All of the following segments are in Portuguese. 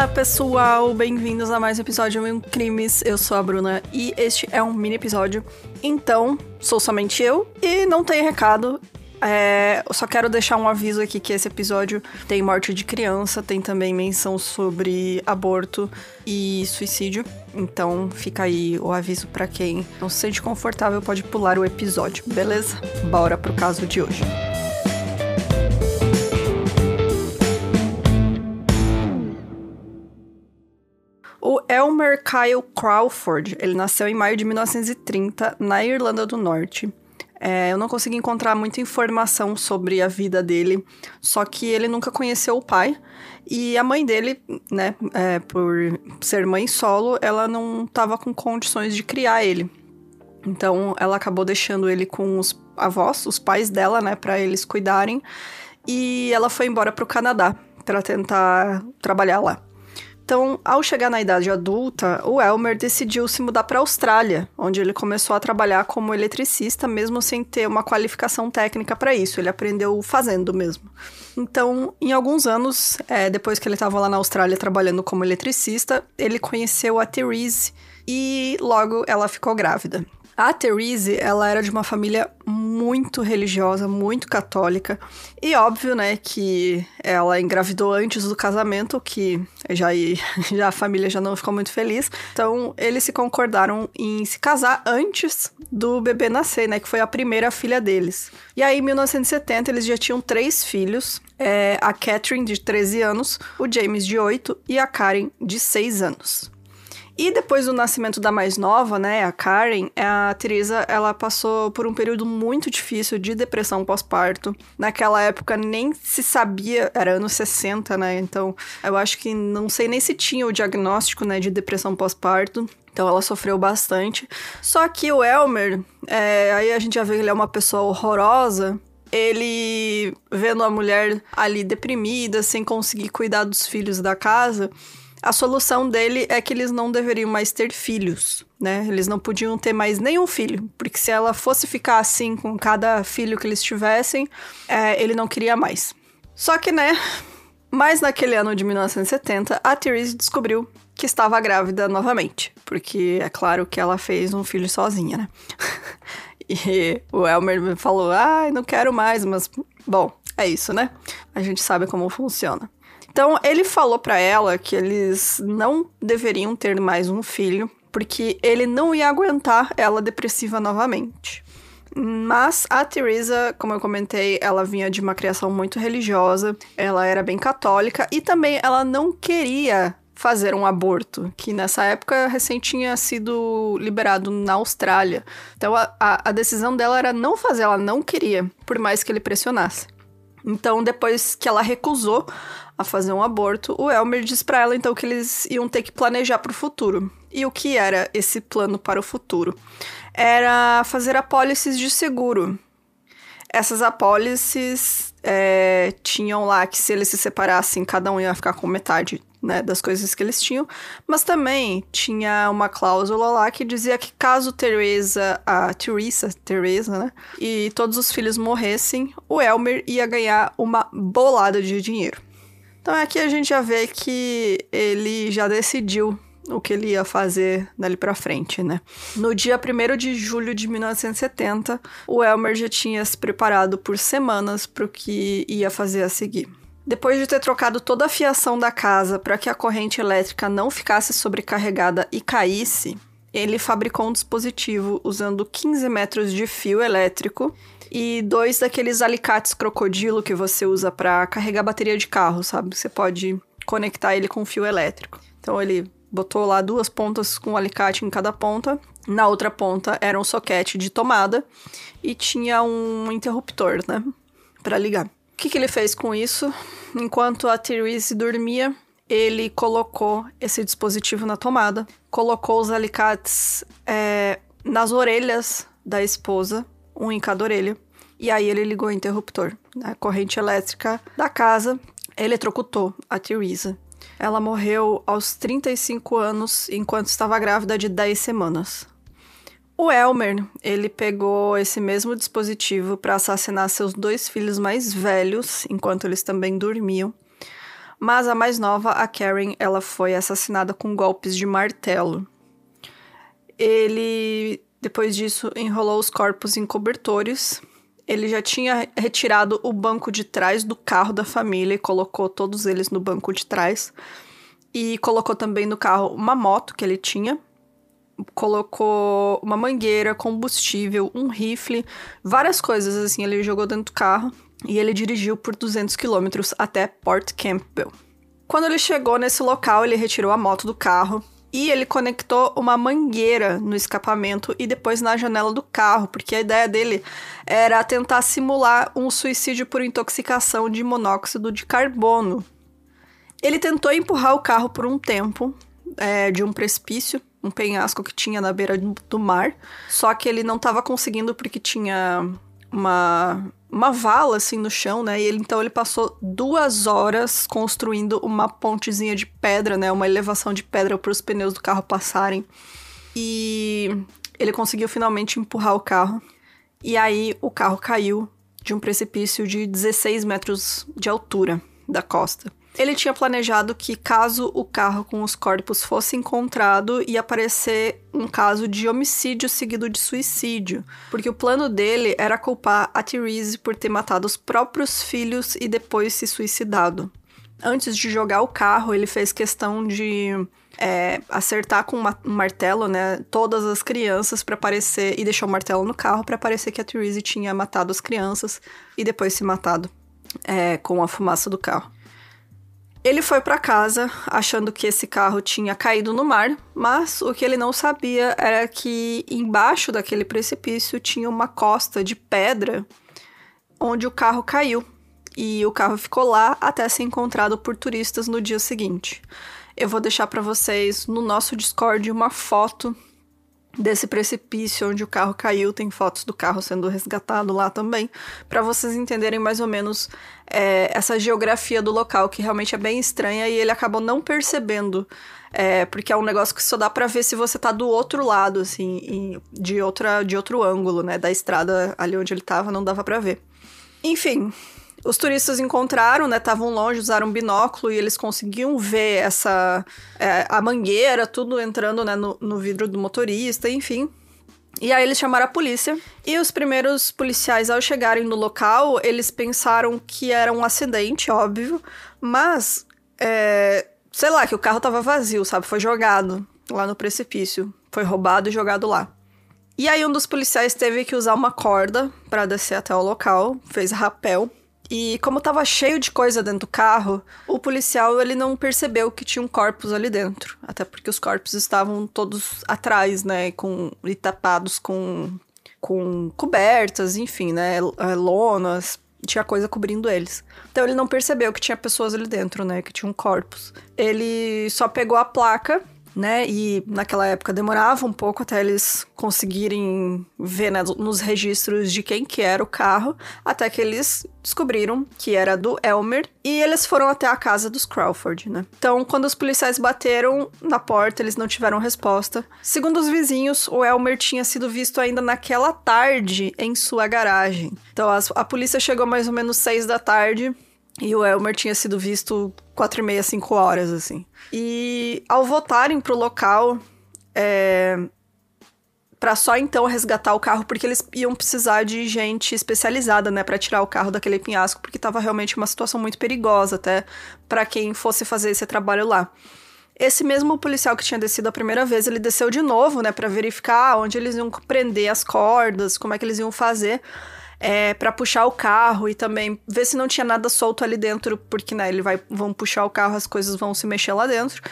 Olá, pessoal! Bem-vindos a mais um episódio de Crimes. Eu sou a Bruna e este é um mini episódio. Então, sou somente eu e não tem recado. É, eu só quero deixar um aviso aqui que esse episódio tem morte de criança, tem também menção sobre aborto e suicídio. Então fica aí o aviso para quem não se sente confortável pode pular o episódio, beleza? Bora pro caso de hoje. Kyle Crawford, ele nasceu em maio de 1930 na Irlanda do Norte. É, eu não consegui encontrar muita informação sobre a vida dele, só que ele nunca conheceu o pai. E a mãe dele, né, é, por ser mãe solo, ela não estava com condições de criar ele. Então ela acabou deixando ele com os avós, os pais dela, né, para eles cuidarem. E ela foi embora para o Canadá para tentar trabalhar lá. Então, ao chegar na idade adulta, o Elmer decidiu se mudar para a Austrália, onde ele começou a trabalhar como eletricista, mesmo sem ter uma qualificação técnica para isso. Ele aprendeu fazendo mesmo. Então, em alguns anos, é, depois que ele estava lá na Austrália trabalhando como eletricista, ele conheceu a Therese e logo ela ficou grávida. A Therese, ela era de uma família muito religiosa, muito católica. E óbvio, né, que ela engravidou antes do casamento, que já, já a família já não ficou muito feliz. Então, eles se concordaram em se casar antes do bebê nascer, né, que foi a primeira filha deles. E aí, em 1970, eles já tinham três filhos. É, a Catherine, de 13 anos, o James, de 8 e a Karen, de 6 anos. E depois do nascimento da mais nova, né, a Karen, a Teresa, ela passou por um período muito difícil de depressão pós-parto. Naquela época nem se sabia, era anos 60, né? Então, eu acho que não sei nem se tinha o diagnóstico, né, de depressão pós-parto. Então ela sofreu bastante. Só que o Elmer, é, aí a gente já vê que ele é uma pessoa horrorosa, ele vendo a mulher ali deprimida, sem conseguir cuidar dos filhos da casa, a solução dele é que eles não deveriam mais ter filhos, né? Eles não podiam ter mais nenhum filho, porque se ela fosse ficar assim com cada filho que eles tivessem, é, ele não queria mais. Só que, né? Mas naquele ano de 1970, a Therese descobriu que estava grávida novamente, porque é claro que ela fez um filho sozinha, né? e o Elmer falou: "Ai, ah, não quero mais", mas bom, é isso, né? A gente sabe como funciona. Então, ele falou para ela que eles não deveriam ter mais um filho, porque ele não ia aguentar ela depressiva novamente. Mas a Teresa, como eu comentei, ela vinha de uma criação muito religiosa, ela era bem católica e também ela não queria fazer um aborto, que nessa época recém tinha sido liberado na Austrália. Então a, a, a decisão dela era não fazer, ela não queria, por mais que ele pressionasse. Então, depois que ela recusou a fazer um aborto, o Elmer diz para ela então que eles iam ter que planejar para o futuro. E o que era esse plano para o futuro? Era fazer apólices de seguro. Essas apólices é, tinham lá que se eles se separassem, cada um ia ficar com metade né, das coisas que eles tinham, mas também tinha uma cláusula lá que dizia que caso Teresa, a Teresa, Teresa, né, e todos os filhos morressem, o Elmer ia ganhar uma bolada de dinheiro. Então aqui a gente já vê que ele já decidiu o que ele ia fazer dali para frente, né? No dia 1 de julho de 1970, o Elmer já tinha se preparado por semanas para o que ia fazer a seguir. Depois de ter trocado toda a fiação da casa para que a corrente elétrica não ficasse sobrecarregada e caísse, ele fabricou um dispositivo usando 15 metros de fio elétrico e dois daqueles alicates crocodilo que você usa para carregar bateria de carro, sabe? Você pode conectar ele com fio elétrico. Então ele botou lá duas pontas com alicate em cada ponta. Na outra ponta era um soquete de tomada e tinha um interruptor, né, para ligar. O que, que ele fez com isso? Enquanto a Therese dormia, ele colocou esse dispositivo na tomada, colocou os alicates é, nas orelhas da esposa um em cada orelha. E aí ele ligou o interruptor. A corrente elétrica da casa eletrocutou a Teresa. Ela morreu aos 35 anos enquanto estava grávida de 10 semanas. O Elmer, ele pegou esse mesmo dispositivo para assassinar seus dois filhos mais velhos, enquanto eles também dormiam. Mas a mais nova, a Karen, ela foi assassinada com golpes de martelo. Ele, depois disso, enrolou os corpos em cobertores. Ele já tinha retirado o banco de trás do carro da família e colocou todos eles no banco de trás. E colocou também no carro uma moto que ele tinha. Colocou uma mangueira, combustível, um rifle, várias coisas assim. Ele jogou dentro do carro e ele dirigiu por 200 quilômetros até Port Campbell. Quando ele chegou nesse local, ele retirou a moto do carro e ele conectou uma mangueira no escapamento e depois na janela do carro, porque a ideia dele era tentar simular um suicídio por intoxicação de monóxido de carbono. Ele tentou empurrar o carro por um tempo é, de um precipício, um penhasco que tinha na beira do mar, só que ele não estava conseguindo porque tinha uma uma vala assim no chão, né? E ele, então ele passou duas horas construindo uma pontezinha de pedra, né? Uma elevação de pedra para os pneus do carro passarem. E ele conseguiu finalmente empurrar o carro. E aí o carro caiu de um precipício de 16 metros de altura da costa. Ele tinha planejado que, caso o carro com os corpos fosse encontrado, ia aparecer um caso de homicídio seguido de suicídio, porque o plano dele era culpar a Therese por ter matado os próprios filhos e depois se suicidado. Antes de jogar o carro, ele fez questão de é, acertar com um martelo, né, todas as crianças para parecer e deixou o martelo no carro para parecer que a Therese tinha matado as crianças e depois se matado é, com a fumaça do carro. Ele foi para casa achando que esse carro tinha caído no mar, mas o que ele não sabia era que embaixo daquele precipício tinha uma costa de pedra onde o carro caiu. E o carro ficou lá até ser encontrado por turistas no dia seguinte. Eu vou deixar para vocês no nosso Discord uma foto desse precipício onde o carro caiu, tem fotos do carro sendo resgatado lá também, para vocês entenderem mais ou menos é, essa geografia do local, que realmente é bem estranha e ele acabou não percebendo, é, porque é um negócio que só dá para ver se você tá do outro lado, assim, de, outra, de outro ângulo, né, da estrada ali onde ele tava, não dava para ver. Enfim, os turistas encontraram, né? Estavam longe, usaram um binóculo e eles conseguiam ver essa é, a mangueira, tudo entrando né, no, no vidro do motorista, enfim. E aí eles chamaram a polícia. E os primeiros policiais, ao chegarem no local, eles pensaram que era um acidente, óbvio. Mas, é, sei lá, que o carro tava vazio, sabe? Foi jogado lá no precipício. Foi roubado e jogado lá. E aí um dos policiais teve que usar uma corda para descer até o local, fez rapel e como tava cheio de coisa dentro do carro, o policial ele não percebeu que tinha um corpos ali dentro. Até porque os corpos estavam todos atrás, né? Com, e tapados com, com cobertas, enfim, né? É, lonas. Tinha coisa cobrindo eles. Então ele não percebeu que tinha pessoas ali dentro, né? Que tinham corpos. Ele só pegou a placa né? E naquela época demorava um pouco até eles conseguirem ver né, nos registros de quem que era o carro, até que eles descobriram que era do Elmer e eles foram até a casa dos Crawford, né? Então, quando os policiais bateram na porta, eles não tiveram resposta. Segundo os vizinhos, o Elmer tinha sido visto ainda naquela tarde em sua garagem. Então, as, a polícia chegou mais ou menos seis da tarde e o Elmer tinha sido visto quatro e meia, cinco horas, assim. E ao voltarem pro local, é, para só então resgatar o carro, porque eles iam precisar de gente especializada, né, para tirar o carro daquele penhasco, porque tava realmente uma situação muito perigosa até para quem fosse fazer esse trabalho lá. Esse mesmo policial que tinha descido a primeira vez, ele desceu de novo, né, para verificar onde eles iam prender as cordas, como é que eles iam fazer é, para puxar o carro e também ver se não tinha nada solto ali dentro, porque né, ele vai, vão puxar o carro, as coisas vão se mexer lá dentro.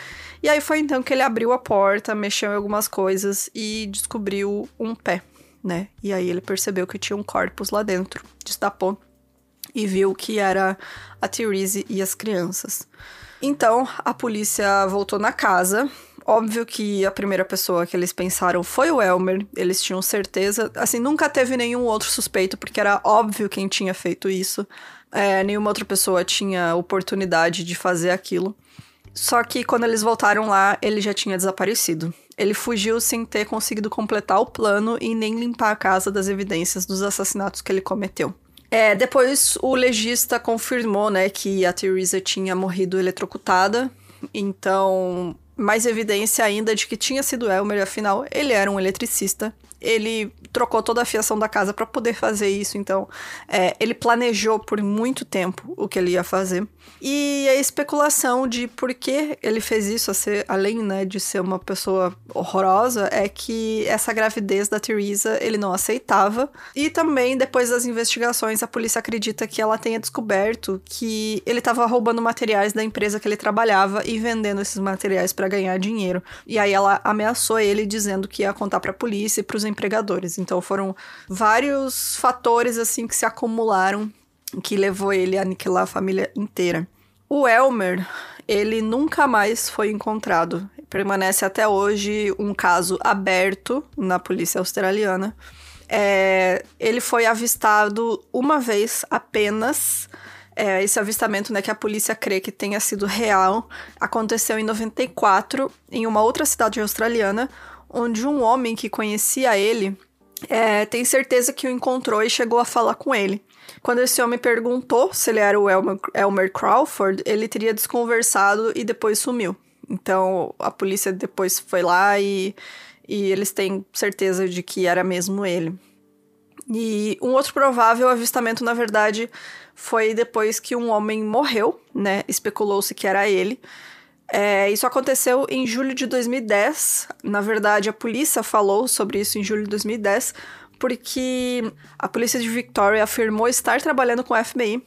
E aí foi então que ele abriu a porta, mexeu em algumas coisas e descobriu um pé, né? E aí ele percebeu que tinha um corpus lá dentro, destapou e viu que era a Therese e as crianças. Então a polícia voltou na casa Óbvio que a primeira pessoa que eles pensaram foi o Elmer, eles tinham certeza. Assim, nunca teve nenhum outro suspeito, porque era óbvio quem tinha feito isso. É, nenhuma outra pessoa tinha oportunidade de fazer aquilo. Só que quando eles voltaram lá, ele já tinha desaparecido. Ele fugiu sem ter conseguido completar o plano e nem limpar a casa das evidências dos assassinatos que ele cometeu. É, depois o legista confirmou, né, que a Teresa tinha morrido eletrocutada. Então, mais evidência ainda de que tinha sido Elmer, afinal, ele era um eletricista ele trocou toda a fiação da casa para poder fazer isso, então é, ele planejou por muito tempo o que ele ia fazer. E a especulação de por que ele fez isso, além né, de ser uma pessoa horrorosa, é que essa gravidez da Teresa ele não aceitava. E também, depois das investigações, a polícia acredita que ela tenha descoberto que ele estava roubando materiais da empresa que ele trabalhava e vendendo esses materiais para ganhar dinheiro. E aí ela ameaçou ele dizendo que ia contar para a polícia e para os empregadores. Então foram vários fatores assim que se acumularam que levou ele a aniquilar a família inteira. O Elmer, ele nunca mais foi encontrado. Permanece até hoje um caso aberto na polícia australiana. É, ele foi avistado uma vez apenas. É, esse avistamento, né, que a polícia crê que tenha sido real, aconteceu em 94, em uma outra cidade australiana, onde um homem que conhecia ele é, tem certeza que o encontrou e chegou a falar com ele. Quando esse homem perguntou se ele era o Elmer, Elmer Crawford, ele teria desconversado e depois sumiu. Então a polícia depois foi lá e, e eles têm certeza de que era mesmo ele. E um outro provável avistamento, na verdade, foi depois que um homem morreu, né? Especulou-se que era ele. É, isso aconteceu em julho de 2010. Na verdade, a polícia falou sobre isso em julho de 2010, porque a polícia de Victoria afirmou estar trabalhando com o FBI.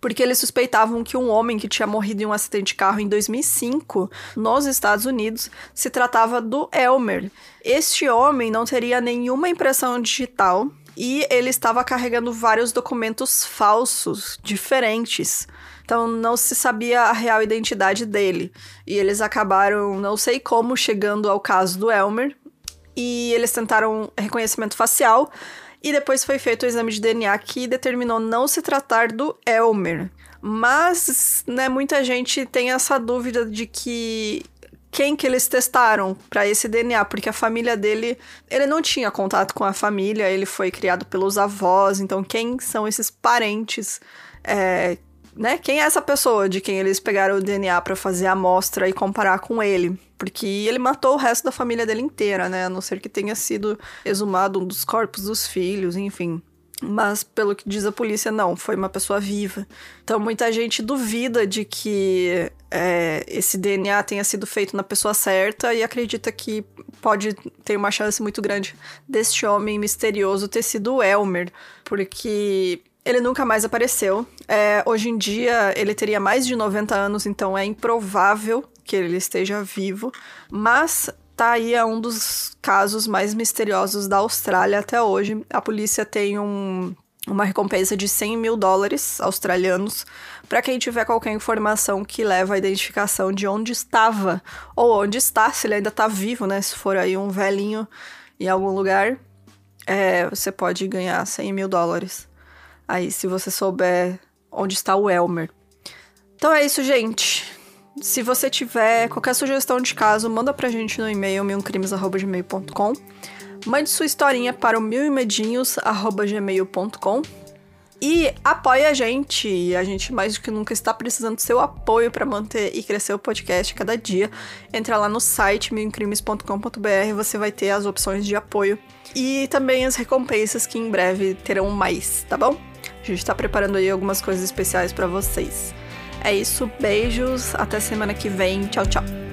Porque eles suspeitavam que um homem que tinha morrido em um acidente de carro em 2005 nos Estados Unidos se tratava do Elmer. Este homem não teria nenhuma impressão digital e ele estava carregando vários documentos falsos, diferentes. Então não se sabia a real identidade dele. E eles acabaram, não sei como, chegando ao caso do Elmer. E eles tentaram reconhecimento facial. E depois foi feito o exame de DNA que determinou não se tratar do Elmer. Mas, né, muita gente tem essa dúvida de que quem que eles testaram para esse DNA, porque a família dele, ele não tinha contato com a família, ele foi criado pelos avós, então quem são esses parentes é, né? Quem é essa pessoa de quem eles pegaram o DNA para fazer a amostra e comparar com ele? Porque ele matou o resto da família dele inteira, né? A não ser que tenha sido exumado um dos corpos dos filhos, enfim. Mas, pelo que diz a polícia, não, foi uma pessoa viva. Então, muita gente duvida de que é, esse DNA tenha sido feito na pessoa certa e acredita que pode ter uma chance muito grande deste homem misterioso ter sido o Elmer, porque ele nunca mais apareceu. É, hoje em dia, ele teria mais de 90 anos, então é improvável que ele esteja vivo. Mas tá aí é um dos casos mais misteriosos da Austrália até hoje. A polícia tem um, uma recompensa de 100 mil dólares australianos para quem tiver qualquer informação que leva à identificação de onde estava ou onde está, se ele ainda tá vivo, né? Se for aí um velhinho em algum lugar, é, você pode ganhar 100 mil dólares. Aí, se você souber onde está o Elmer. Então é isso, gente. Se você tiver qualquer sugestão de caso, manda pra gente no e-mail milcrimes.gmail.com. Mande sua historinha para o milimedinhos.gmail.com e apoie a gente. A gente mais do que nunca está precisando do seu apoio para manter e crescer o podcast cada dia. Entra lá no site milincrimes.com.br, você vai ter as opções de apoio e também as recompensas que em breve terão mais, tá bom? A gente tá preparando aí algumas coisas especiais para vocês. É isso, beijos, até semana que vem. Tchau, tchau.